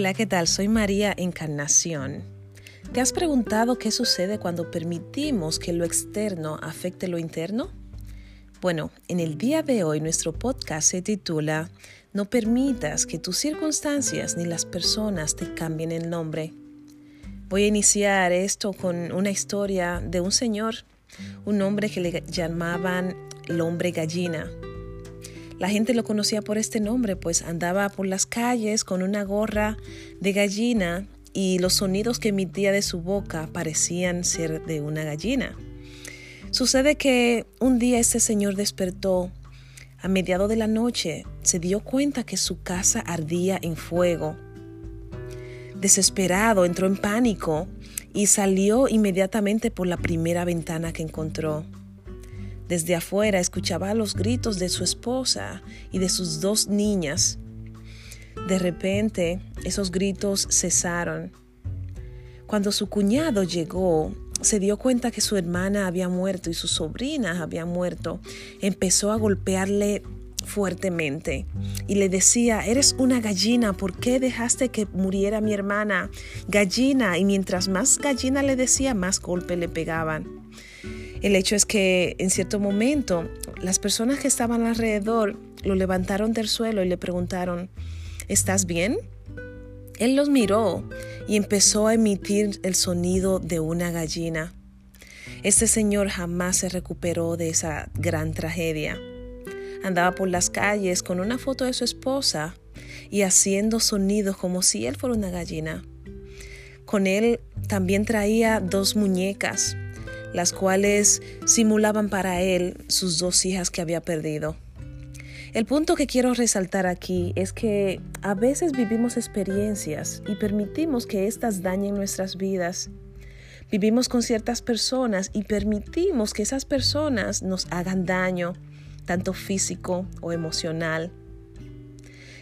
Hola, ¿qué tal? Soy María Encarnación. ¿Te has preguntado qué sucede cuando permitimos que lo externo afecte lo interno? Bueno, en el día de hoy nuestro podcast se titula No permitas que tus circunstancias ni las personas te cambien el nombre. Voy a iniciar esto con una historia de un señor, un hombre que le llamaban el hombre gallina. La gente lo conocía por este nombre, pues andaba por las calles con una gorra de gallina y los sonidos que emitía de su boca parecían ser de una gallina. Sucede que un día este señor despertó a mediado de la noche, se dio cuenta que su casa ardía en fuego. Desesperado, entró en pánico y salió inmediatamente por la primera ventana que encontró. Desde afuera escuchaba los gritos de su esposa y de sus dos niñas. De repente, esos gritos cesaron. Cuando su cuñado llegó, se dio cuenta que su hermana había muerto y sus sobrinas habían muerto. Empezó a golpearle fuertemente y le decía, eres una gallina, ¿por qué dejaste que muriera mi hermana? Gallina, y mientras más gallina le decía, más golpe le pegaban. El hecho es que en cierto momento las personas que estaban alrededor lo levantaron del suelo y le preguntaron, ¿estás bien? Él los miró y empezó a emitir el sonido de una gallina. Este señor jamás se recuperó de esa gran tragedia. Andaba por las calles con una foto de su esposa y haciendo sonidos como si él fuera una gallina. Con él también traía dos muñecas las cuales simulaban para él sus dos hijas que había perdido. El punto que quiero resaltar aquí es que a veces vivimos experiencias y permitimos que éstas dañen nuestras vidas. Vivimos con ciertas personas y permitimos que esas personas nos hagan daño, tanto físico o emocional.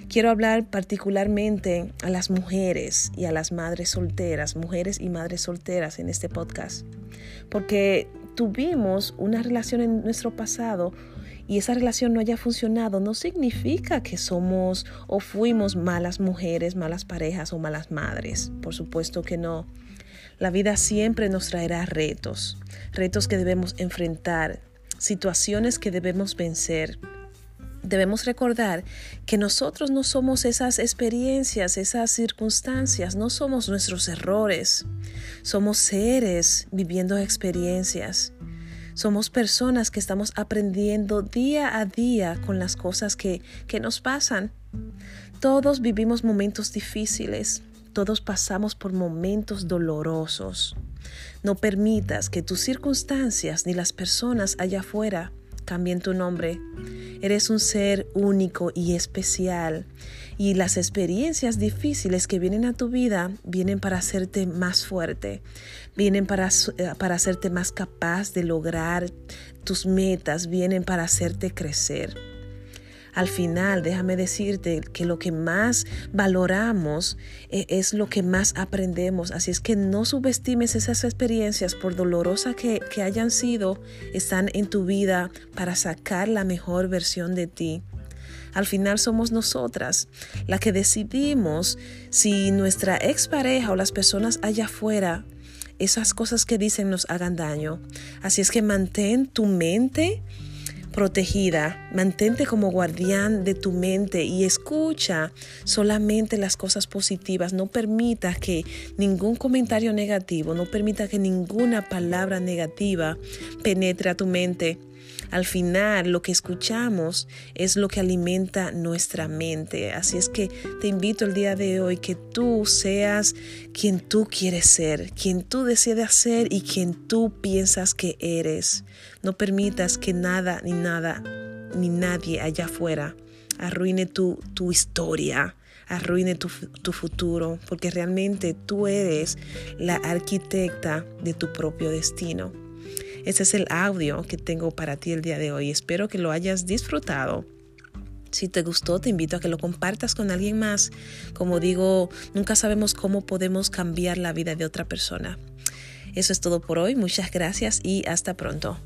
Quiero hablar particularmente a las mujeres y a las madres solteras, mujeres y madres solteras en este podcast, porque tuvimos una relación en nuestro pasado y esa relación no haya funcionado, no significa que somos o fuimos malas mujeres, malas parejas o malas madres. Por supuesto que no. La vida siempre nos traerá retos, retos que debemos enfrentar, situaciones que debemos vencer debemos recordar que nosotros no somos esas experiencias, esas circunstancias, no somos nuestros errores. Somos seres viviendo experiencias. Somos personas que estamos aprendiendo día a día con las cosas que, que nos pasan. Todos vivimos momentos difíciles, todos pasamos por momentos dolorosos. No permitas que tus circunstancias ni las personas allá afuera cambien tu nombre. Eres un ser único y especial y las experiencias difíciles que vienen a tu vida vienen para hacerte más fuerte, vienen para, eh, para hacerte más capaz de lograr tus metas, vienen para hacerte crecer. Al final, déjame decirte que lo que más valoramos eh, es lo que más aprendemos. Así es que no subestimes esas experiencias, por dolorosas que, que hayan sido, están en tu vida para sacar la mejor versión de ti. Al final somos nosotras las que decidimos si nuestra expareja o las personas allá afuera esas cosas que dicen nos hagan daño. Así es que mantén tu mente protegida. Mantente como guardián de tu mente y escucha solamente las cosas positivas. No permita que ningún comentario negativo, no permita que ninguna palabra negativa penetre a tu mente. Al final, lo que escuchamos es lo que alimenta nuestra mente. Así es que te invito el día de hoy que tú seas quien tú quieres ser, quien tú decides ser y quien tú piensas que eres. No permitas que nada ni nada ni nadie allá afuera arruine tu, tu historia arruine tu, tu, futuro, porque realmente tú eres la arquitecta de tu propio destino. Ese es el audio que tengo para ti el día de hoy. Espero que lo hayas disfrutado. Si te gustó, te invito a que lo compartas con alguien más. Como digo, nunca sabemos cómo podemos cambiar la vida de otra persona. Eso es todo por hoy. Muchas gracias y hasta pronto.